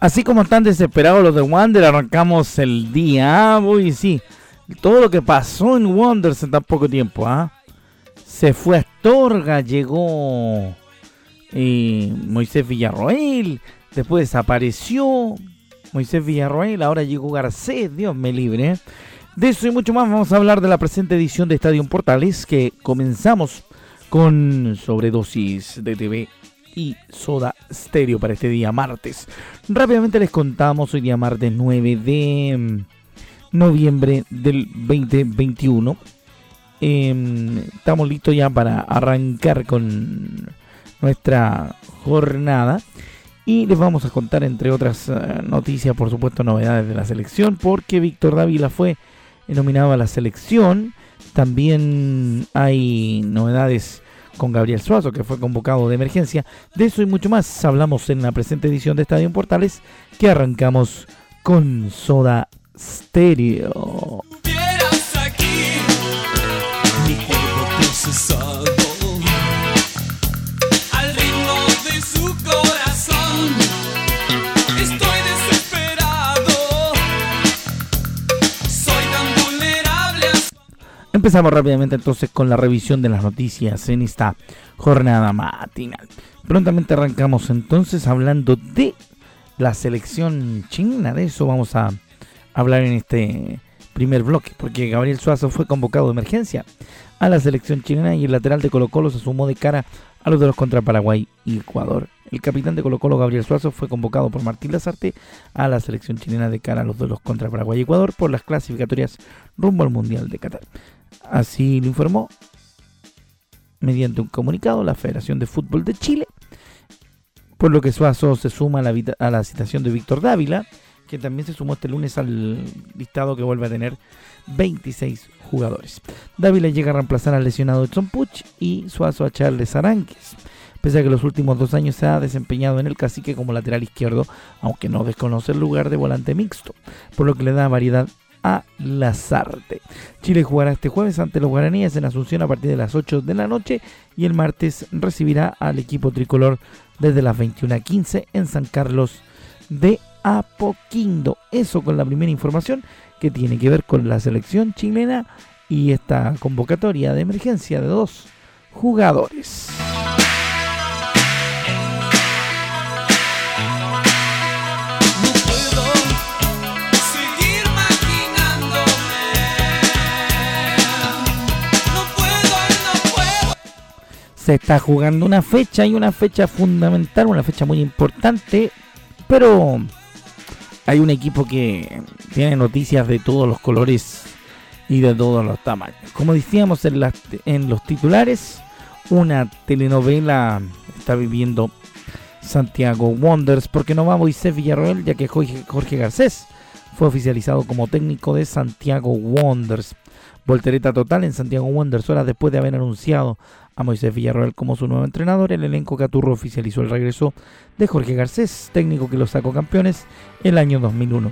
Así como están desesperados los de Wander, arrancamos el día. Ah, uy, sí. Todo lo que pasó en Wonders en tan poco tiempo, ¿ah? Se fue a Astorga, llegó eh, Moisés Villarroel, después desapareció Moisés Villarroel, ahora llegó Garcés, Dios me libre. ¿eh? De eso y mucho más vamos a hablar de la presente edición de Estadio Portales que comenzamos con sobredosis de TV y Soda Stereo para este día martes. Rápidamente les contamos hoy día martes 9 de mm, noviembre del 2021. Em, estamos listos ya para arrancar con nuestra jornada. Y les vamos a contar, entre otras eh, noticias, por supuesto, novedades de la selección, porque Víctor Dávila fue nominado a la selección. También hay novedades con Gabriel Suazo, que fue convocado de emergencia. De eso y mucho más hablamos en la presente edición de Estadio Portales, que arrancamos con Soda Stereo. Empezamos rápidamente entonces con la revisión de las noticias en esta jornada matinal. Prontamente arrancamos entonces hablando de la selección china. De eso vamos a hablar en este primer bloque, porque Gabriel Suazo fue convocado de emergencia a la selección chilena y el lateral de Colo Colo se sumó de cara a los de los contra Paraguay y Ecuador. El capitán de Colo Colo, Gabriel Suazo, fue convocado por Martín Lazarte a la selección chilena de cara a los de los contra Paraguay y Ecuador por las clasificatorias rumbo al Mundial de Qatar. Así lo informó mediante un comunicado la Federación de Fútbol de Chile, por lo que Suazo se suma a la, a la citación de Víctor Dávila, que también se sumó este lunes al listado que vuelve a tener 26 jugadores. Dávila llega a reemplazar al lesionado Edson Puch y Suazo a Charles Aranques. Pese a que los últimos dos años se ha desempeñado en el cacique como lateral izquierdo, aunque no desconoce el lugar de volante mixto, por lo que le da variedad a Lazarte. Chile jugará este jueves ante los guaraníes en Asunción a partir de las 8 de la noche y el martes recibirá al equipo tricolor desde las 21.15 en San Carlos de Apoquindo. Eso con la primera información que tiene que ver con la selección chilena y esta convocatoria de emergencia de dos jugadores. Se está jugando una fecha y una fecha fundamental, una fecha muy importante, pero hay un equipo que tiene noticias de todos los colores y de todos los tamaños. Como decíamos en, los titulares, una telenovela está viviendo Santiago Wonders, porque no va Moisés Villarroel, ya que Jorge Garcés fue oficializado como técnico de Santiago Wonders. Voltereta total en Santiago Wonders, horas después de haber anunciado a Moisés Villarroel como su nuevo entrenador, el elenco Caturro oficializó el regreso de Jorge Garcés, técnico que los sacó campeones el año 2001.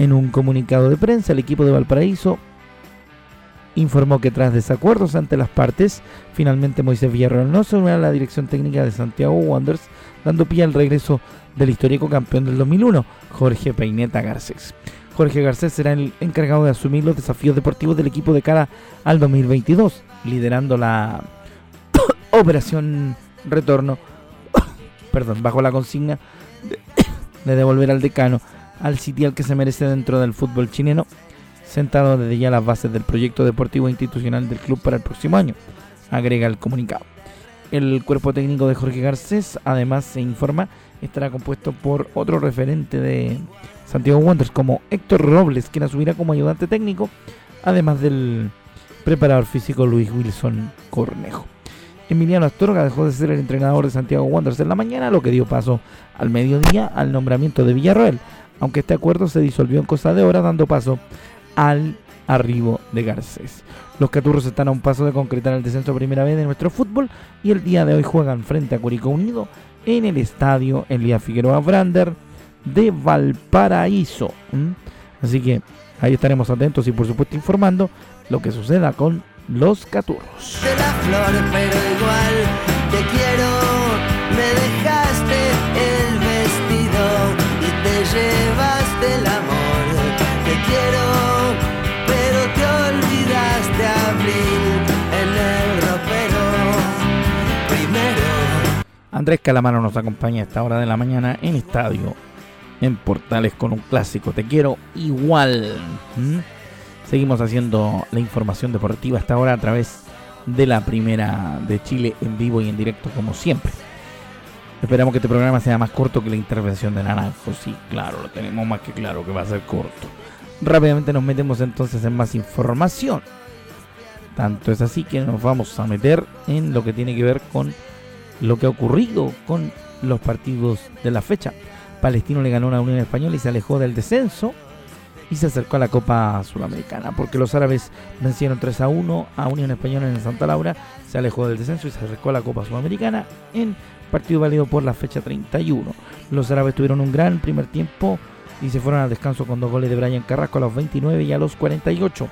En un comunicado de prensa, el equipo de Valparaíso informó que tras desacuerdos ante las partes, finalmente Moisés Villarroel no se unió a la dirección técnica de Santiago Wanderers, dando pie al regreso del histórico campeón del 2001, Jorge Peineta Garcés. Jorge Garcés será el encargado de asumir los desafíos deportivos del equipo de cara al 2022, liderando la Operación Retorno, perdón, bajo la consigna de, devolver al decano al sitial que se merece dentro del fútbol chileno, sentado desde ya las bases del proyecto deportivo e institucional del club para el próximo año, agrega el comunicado. El cuerpo técnico de Jorge Garcés, además, se informa, estará compuesto por otro referente de Santiago Wanderers como Héctor Robles, quien asumirá como ayudante técnico, además del preparador físico Luis Wilson Cornejo. Emiliano Astorga dejó de ser el entrenador de Santiago Wanderers en la mañana, lo que dio paso al mediodía al nombramiento de Villarroel, aunque este acuerdo se disolvió en cosa de horas, dando paso al arribo de Garcés. Los Caturros están a un paso de concretar el descenso primera vez de nuestro fútbol y el día de hoy juegan frente a Curicó Unido en el estadio Elías Figueroa Brander de Valparaíso. Así que ahí estaremos atentos y por supuesto informando lo que suceda con los Caturros. De la flor, pero igual te quiero, me dejaste el vestido y te llevaste el amor. Te quiero, pero te olvidaste abrir en el ropero. Primero. Andrés Calamaro nos acompaña a esta hora de la mañana en estadio, en Portales con un clásico. Te quiero igual. Seguimos haciendo la información deportiva hasta ahora a través de la primera de Chile en vivo y en directo como siempre. Esperamos que este programa sea más corto que la intervención de Naranjo. Sí, claro, lo tenemos más que claro que va a ser corto. Rápidamente nos metemos entonces en más información. Tanto es así que nos vamos a meter en lo que tiene que ver con lo que ha ocurrido con los partidos de la fecha. Palestino le ganó a la Unión Española y se alejó del descenso y se acercó a la Copa Sudamericana, porque los árabes vencieron 3 a 1 a Unión Española en Santa Laura, se alejó del descenso y se acercó a la Copa Sudamericana en partido válido por la fecha 31. Los árabes tuvieron un gran primer tiempo y se fueron al descanso con dos goles de Brian Carrasco a los 29 y a los 48.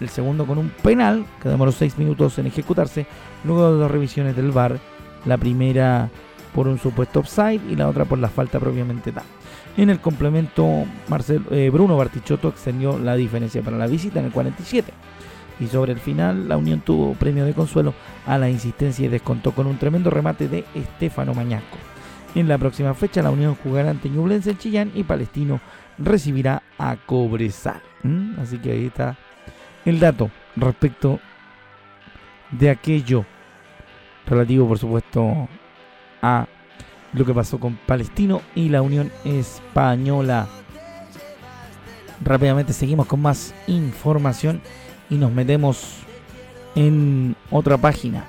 El segundo con un penal que demoró 6 minutos en ejecutarse, luego de dos revisiones del VAR, la primera por un supuesto offside y la otra por la falta propiamente tal. En el complemento, Marcelo, eh, Bruno Bartichotto extendió la diferencia para la visita en el 47. Y sobre el final, la Unión tuvo premio de consuelo a la insistencia y descontó con un tremendo remate de Estefano Mañasco. En la próxima fecha, la Unión jugará ante Ñublense en Chillán y Palestino recibirá a Cobresal. ¿Mm? Así que ahí está el dato respecto de aquello relativo, por supuesto, a lo que pasó con Palestino y la Unión Española. Rápidamente seguimos con más información y nos metemos en otra página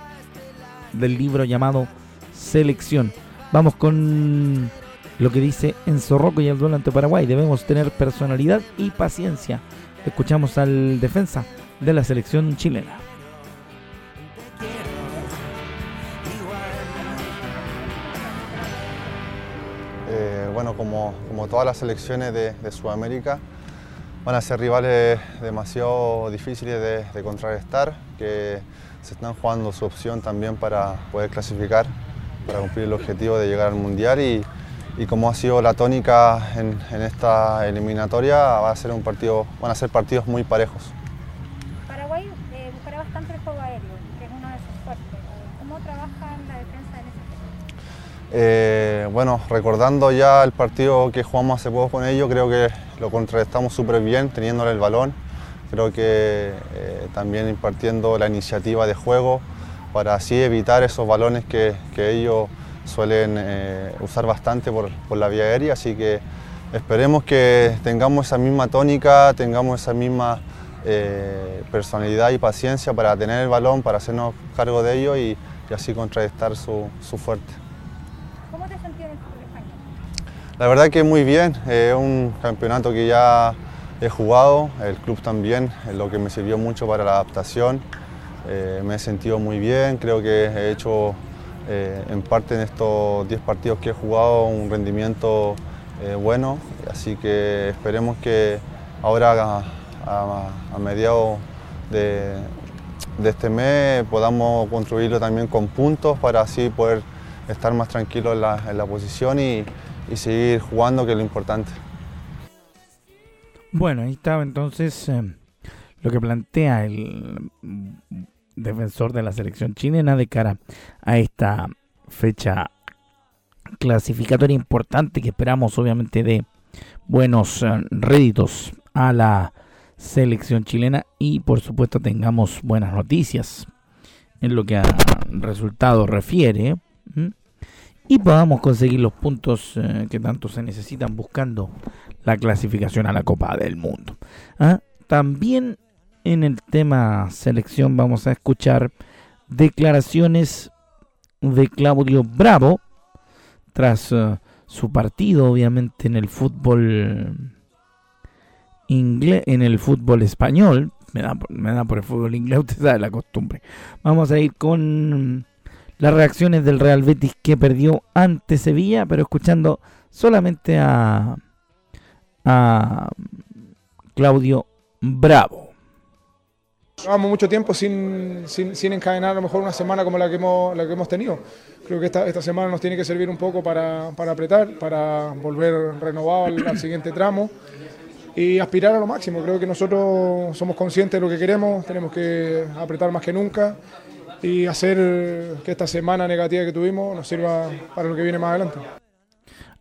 del libro llamado Selección. Vamos con lo que dice Enzo Rocco y el duelo ante Paraguay. Debemos tener personalidad y paciencia. Escuchamos al defensa de la selección chilena. Bueno, como, todas las selecciones de, Sudamérica, van a ser rivales demasiado difíciles de, contrarrestar, que se están jugando su opción también para poder clasificar, para cumplir el objetivo de llegar al Mundial y, como ha sido la tónica en, esta eliminatoria, va a ser un partido, van a ser partidos muy parejos. Paraguay eh, buscará bastante el juego aéreo, que es uno de sus fuertes. ¿Cómo trabaja la defensa en ese eh, bueno, recordando ya el partido que jugamos hace poco con ellos, creo que lo contrarrestamos súper bien teniéndole el balón. Creo que eh, también impartiendo la iniciativa de juego para así evitar esos balones que, ellos suelen eh, usar bastante por, la vía aérea. Así que esperemos que tengamos esa misma tónica, tengamos esa misma personalidad y paciencia para tener el balón, para hacernos cargo de ello y, así contrarrestar su fuerte. La verdad que muy bien, es un campeonato que ya he jugado, el club también, es lo que me sirvió mucho para la adaptación. Eh, me he sentido muy bien, creo que he hecho eh, en parte en estos 10 partidos que he jugado un rendimiento eh, bueno, así que esperemos que ahora a, mediados de, este mes podamos construirlo también con puntos para así poder estar más tranquilos en la posición y, y seguir jugando, que es lo importante. Bueno, ahí estaba entonces eh, lo que plantea el defensor de la selección chilena de cara a esta fecha clasificatoria importante que esperamos obviamente de buenos eh, réditos a la selección chilena y por supuesto tengamos buenas noticias en lo que a resultados refiere y podamos conseguir los puntos eh, que tanto se necesitan buscando la clasificación a la Copa del Mundo. ¿ah? También en el tema selección vamos a escuchar declaraciones de Claudio Bravo tras eh, su partido obviamente en el fútbol inglés en el fútbol español me da, me da por el fútbol inglés usted sabe la costumbre vamos a ir con las reacciones del Real Betis que perdió ante Sevilla pero escuchando solamente a a Claudio Bravo. Llevamos mucho tiempo sin, sin, encadenar a lo mejor una semana como la que hemos, la que hemos tenido. Creo que esta, esta semana nos tiene que servir un poco para, para apretar, para volver renovado al, siguiente tramo y aspirar a lo máximo. Creo que nosotros somos conscientes de lo que queremos, tenemos que apretar más que nunca y hacer que esta semana negativa que tuvimos nos sirva para lo que viene más adelante.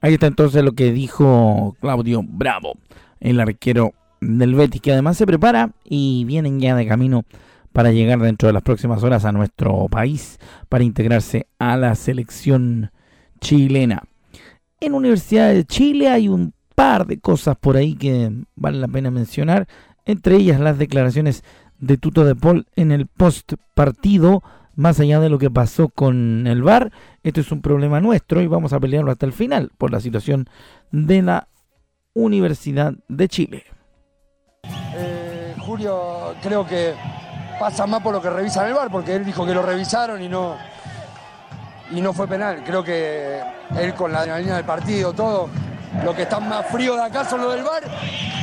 Ahí está entonces lo que dijo Claudio Bravo, el arquero del Betis, que además se prepara y vienen ya de camino para llegar dentro de las próximas horas a nuestro país para integrarse a la selección chilena. En Universidad de Chile hay un par de cosas por ahí que vale la pena mencionar, entre ellas las declaraciones de Tuto de Paul en el post partido más allá de lo que pasó con el VAR, esto es un problema nuestro y vamos a pelearlo hasta el final por la situación de la Universidad de Chile. Eh, Julio creo que pasa más por lo que revisan el VAR, porque él dijo que lo revisaron y no, y no fue penal. Creo que él con la adrenalina del partido, todo, lo que está más frío de acá son los del VAR.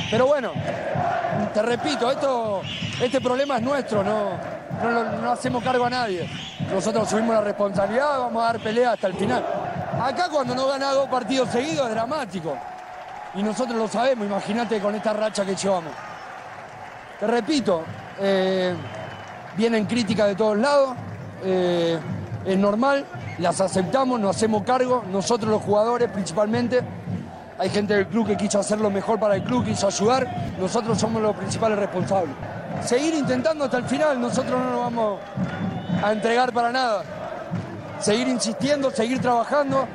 Pero bueno, te repito, esto, este problema es nuestro, no, no, hacemos cargo a nadie. Nosotros subimos la responsabilidad, vamos a dar pelea hasta el final. Acá cuando no gana dos partidos seguidos es dramático. Y nosotros lo sabemos, imagínate con esta racha que llevamos. Te repito, eh, vienen críticas de todos lados, eh, es normal, las aceptamos, nos hacemos cargo, nosotros los jugadores principalmente. Hay gente del club que quiso hacer lo mejor para el club, quiso ayudar, nosotros somos los principales responsables seguir intentando hasta el final, nosotros no nos vamos a entregar para nada. Seguir insistiendo, seguir trabajando,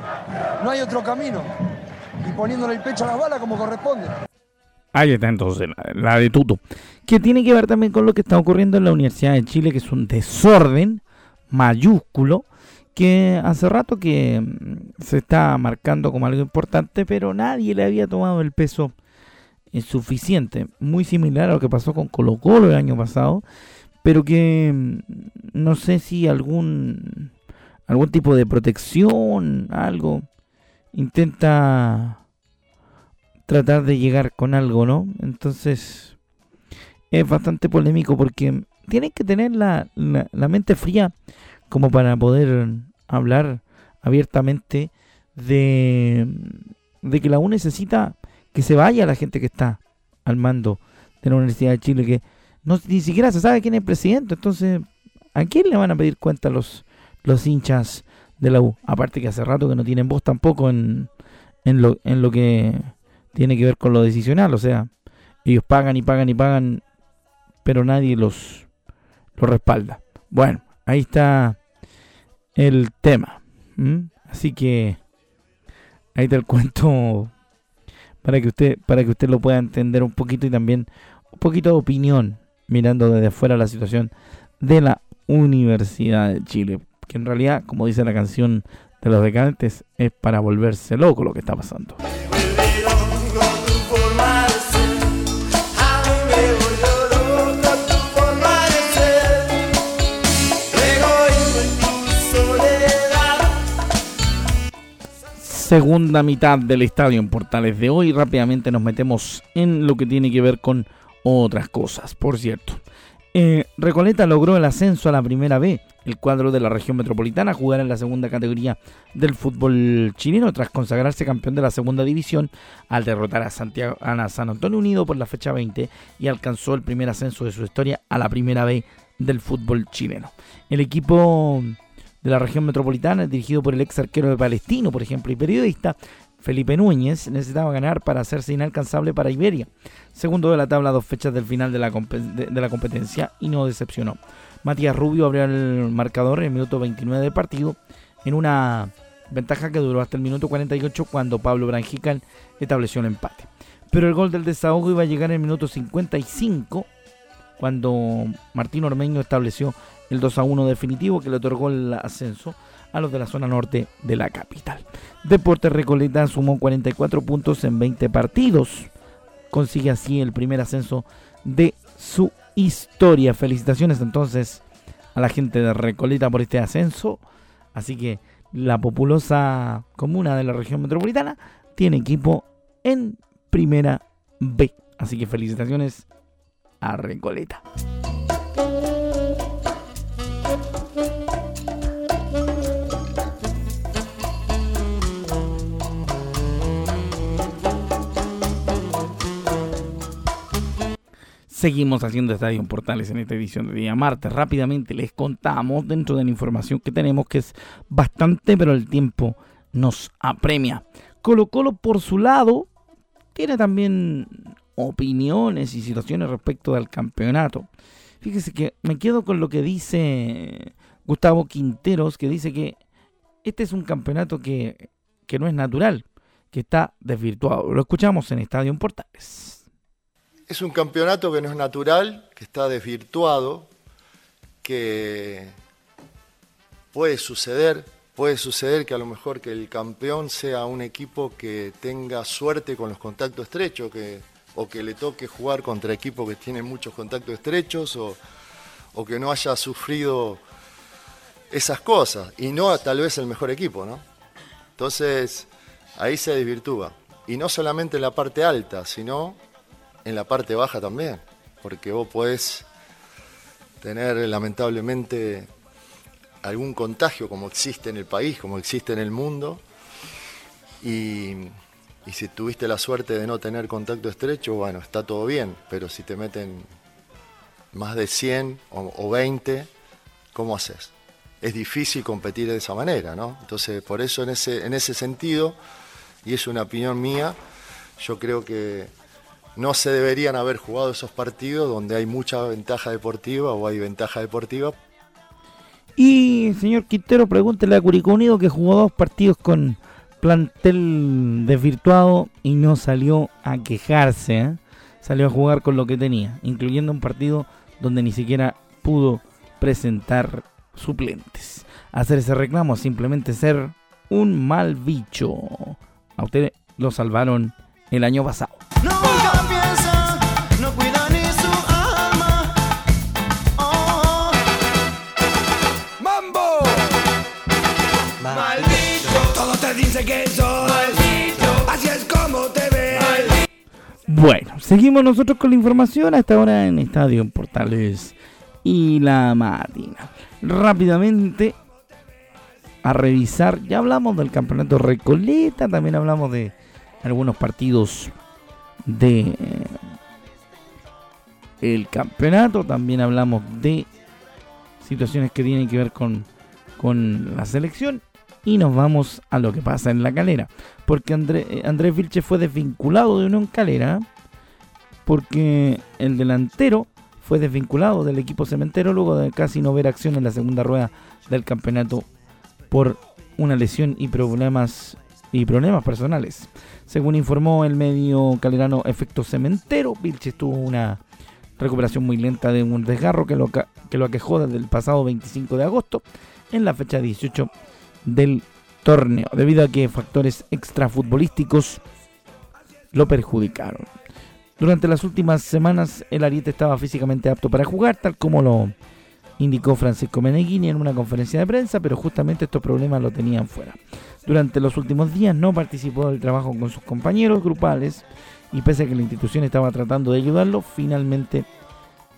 no hay otro camino. Y poniéndole el pecho a las balas como corresponde. Ahí está entonces la, de Tuto, que tiene que ver también con lo que está ocurriendo en la Universidad de Chile, que es un desorden mayúsculo, que hace rato que mm, se está marcando como algo importante, pero nadie le había tomado el peso es suficiente, muy similar a lo que pasó con Colo Colo el año pasado, pero que mm, no sé si algún algún tipo de protección, algo intenta tratar de llegar con algo, ¿no? Entonces es bastante polémico porque tienen que tener la, la, la mente fría como para poder hablar abiertamente de, de que la U necesita que se vaya la gente que está al mando de la Universidad de Chile, que no, ni siquiera se sabe quién es el presidente. Entonces, ¿a quién le van a pedir cuenta los, los hinchas de la U? Aparte que hace rato que no tienen voz tampoco en, en, lo, en lo que tiene que ver con lo decisional. O sea, ellos pagan y pagan y pagan, pero nadie los, los respalda. Bueno, ahí está el tema. Así que ahí está el cuento para que usted para que usted lo pueda entender un poquito y también un poquito de opinión mirando desde afuera la situación de la Universidad de Chile, que en realidad, como dice la canción de los decadentes, es para volverse loco lo que está pasando. Segunda mitad del estadio en Portales de hoy. Rápidamente nos metemos en lo que tiene que ver con otras cosas. Por cierto, eh, Recoleta logró el ascenso a la primera B. El cuadro de la región metropolitana jugará en la segunda categoría del fútbol chileno tras consagrarse campeón de la segunda división al derrotar a, Santiago, a San Antonio Unido por la fecha 20 y alcanzó el primer ascenso de su historia a la primera B del fútbol chileno. El equipo de la región metropolitana, dirigido por el ex arquero de Palestino, por ejemplo, y periodista, Felipe Núñez necesitaba ganar para hacerse inalcanzable para Iberia, segundo de la tabla dos fechas del final de la, de la competencia y no decepcionó. Matías Rubio abrió el marcador en el minuto 29 del partido en una ventaja que duró hasta el minuto 48 cuando Pablo Branjical estableció el empate. Pero el gol del desahogo iba a llegar en el minuto 55 cuando Martín Ormeño estableció el 2 a 1 definitivo que le otorgó el ascenso a los de la zona norte de la capital. Deportes Recoleta sumó 44 puntos en 20 partidos. Consigue así el primer ascenso de su historia. Felicitaciones entonces a la gente de Recoleta por este ascenso. Así que la populosa comuna de la región metropolitana tiene equipo en primera B. Así que felicitaciones a Recoleta. Seguimos haciendo Estadio Portales en esta edición de día martes. Rápidamente les contamos dentro de la información que tenemos que es bastante, pero el tiempo nos apremia. Colo Colo por su lado tiene también opiniones y situaciones respecto al campeonato. Fíjese que me quedo con lo que dice Gustavo Quinteros, que dice que este es un campeonato que, que no es natural, que está desvirtuado. Lo escuchamos en Estadio Portales. Es un campeonato que no es natural, que está desvirtuado, que puede suceder, puede suceder que a lo mejor que el campeón sea un equipo que tenga suerte con los contactos estrechos, que, o que le toque jugar contra equipos que tienen muchos contactos estrechos, o, o que no haya sufrido esas cosas, y no tal vez el mejor equipo, ¿no? Entonces, ahí se desvirtúa. Y no solamente en la parte alta, sino en la parte baja también, porque vos podés tener lamentablemente algún contagio como existe en el país, como existe en el mundo, y, si tuviste la suerte de no tener contacto estrecho, bueno, está todo bien, pero si te meten más de 100 o, 20, ¿cómo haces? Es difícil competir de esa manera, ¿no? Entonces, por eso en ese, en ese sentido, y es una opinión mía, yo creo que no se deberían haber jugado esos partidos donde hay mucha ventaja deportiva o hay ventaja deportiva. Y señor Quintero, pregúntele a Curicó Unido que jugó dos partidos con plantel desvirtuado y no salió a quejarse. ¿eh? Salió a jugar con lo que tenía, incluyendo un partido donde ni siquiera pudo presentar suplentes. Hacer ese reclamo simplemente ser un mal bicho. A usted lo salvaron el año pasado. Seguimos nosotros con la información hasta ahora en Estadio Portales y la Matina. Rápidamente a revisar, ya hablamos del campeonato Recoleta, también hablamos de algunos partidos de el campeonato, también hablamos de situaciones que tienen que ver con, con la selección y nos vamos a lo que pasa en la calera. Porque André, eh, Andrés Vilche fue desvinculado de Unión Calera. Porque el delantero fue desvinculado del equipo cementero luego de casi no ver acción en la segunda rueda del campeonato por una lesión y problemas y problemas personales. Según informó el medio calerano Efecto Cementero, Vilche tuvo una recuperación muy lenta de un desgarro que lo, que lo aquejó desde el pasado 25 de agosto en la fecha 18 del torneo, debido a que factores extrafutbolísticos lo perjudicaron. Durante las últimas semanas el Ariete estaba físicamente apto para jugar, tal como lo indicó Francisco Meneghini en una conferencia de prensa, pero justamente estos problemas lo tenían fuera. Durante los últimos días no participó del trabajo con sus compañeros grupales y pese a que la institución estaba tratando de ayudarlo, finalmente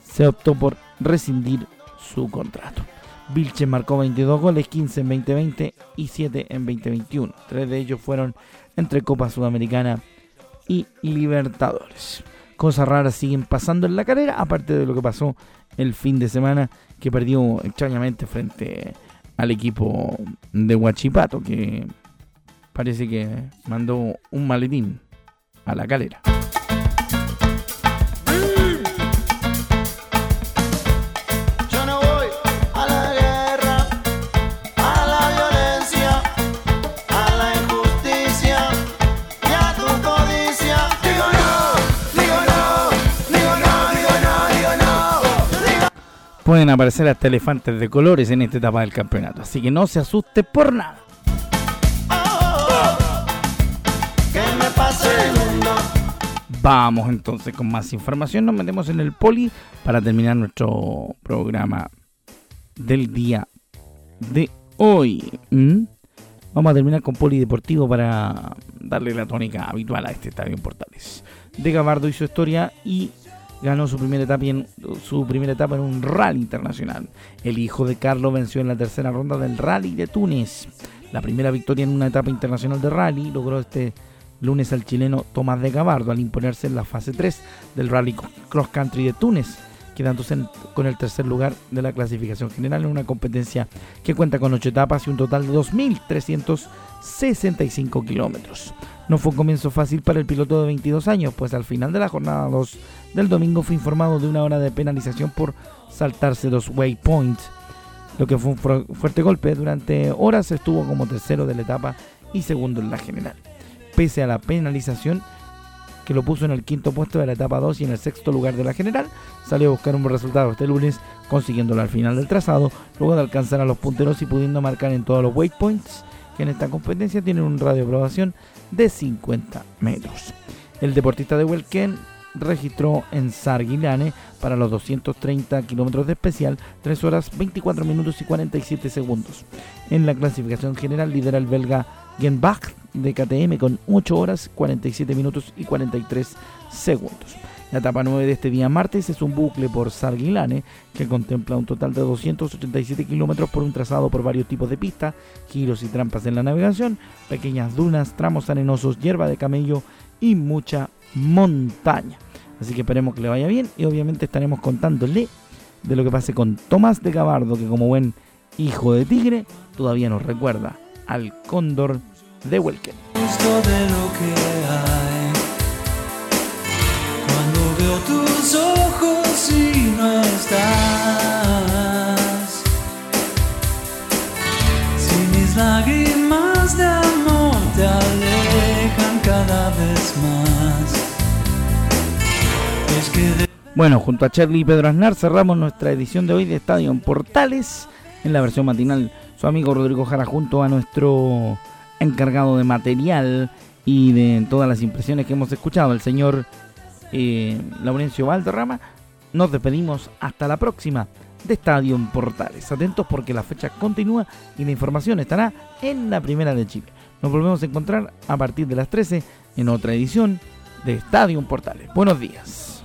se optó por rescindir su contrato. Vilche marcó 22 goles, 15 en 2020 y 7 en 2021. Tres de ellos fueron entre Copa Sudamericana y Libertadores. Cosas raras siguen pasando en la carrera, aparte de lo que pasó el fin de semana, que perdió extrañamente frente al equipo de Huachipato, que parece que mandó un maletín a la calera. Pueden aparecer hasta elefantes de colores en esta etapa del campeonato. Así que no se asuste por nada. Vamos entonces con más información. Nos metemos en el poli para terminar nuestro programa del día de hoy. ¿Mm? Vamos a terminar con polideportivo para darle la tónica habitual a este estadio en Portales. De Gabardo y su historia y ganó su primera etapa en su primera etapa en un rally internacional. El hijo de Carlos venció en la tercera ronda del Rally de Túnez. La primera victoria en una etapa internacional de rally logró este lunes al chileno Tomás de Gabardo al imponerse en la fase 3 del Rally Cross Country de Túnez, quedándose con el tercer lugar de la clasificación general en una competencia que cuenta con 8 etapas y un total de 2.365 kilómetros. No fue un comienzo fácil para el piloto de 22 años, pues al final de la jornada 2 del domingo fue informado de una hora de penalización por saltarse dos waypoints, lo que fue un fuerte golpe. Durante horas estuvo como tercero de la etapa y segundo en la general. Pese a la penalización que lo puso en el quinto puesto de la etapa 2 y en el sexto lugar de la general, salió a buscar un buen resultado este lunes, consiguiéndolo al final del trazado, luego de alcanzar a los punteros y pudiendo marcar en todos los waypoints en esta competencia tienen un radio de aprobación de 50 metros. El deportista de Huelquen registró en Sarguilane para los 230 kilómetros de especial 3 horas 24 minutos y 47 segundos. En la clasificación general lidera el belga Genbach de KTM con 8 horas 47 minutos y 43 segundos. La etapa 9 de este día martes es un bucle por Sarguilane que contempla un total de 287 kilómetros por un trazado por varios tipos de pistas, giros y trampas en la navegación, pequeñas dunas, tramos arenosos, hierba de camello y mucha montaña. Así que esperemos que le vaya bien y obviamente estaremos contándole de lo que pase con Tomás de Gabardo, que como buen hijo de tigre todavía nos recuerda al cóndor de tus estás. Si mis lágrimas de amor te alejan cada vez más. Bueno, junto a Charlie y Pedro Aznar cerramos nuestra edición de hoy de Estadio en Portales en la versión matinal. Su amigo Rodrigo Jara junto a nuestro encargado de material y de todas las impresiones que hemos escuchado, el señor eh, Laurencio Valderrama, nos despedimos hasta la próxima de Estadio Portales. Atentos porque la fecha continúa y la información estará en la primera de Chile. Nos volvemos a encontrar a partir de las 13 en otra edición de Estadio Portales. Buenos días.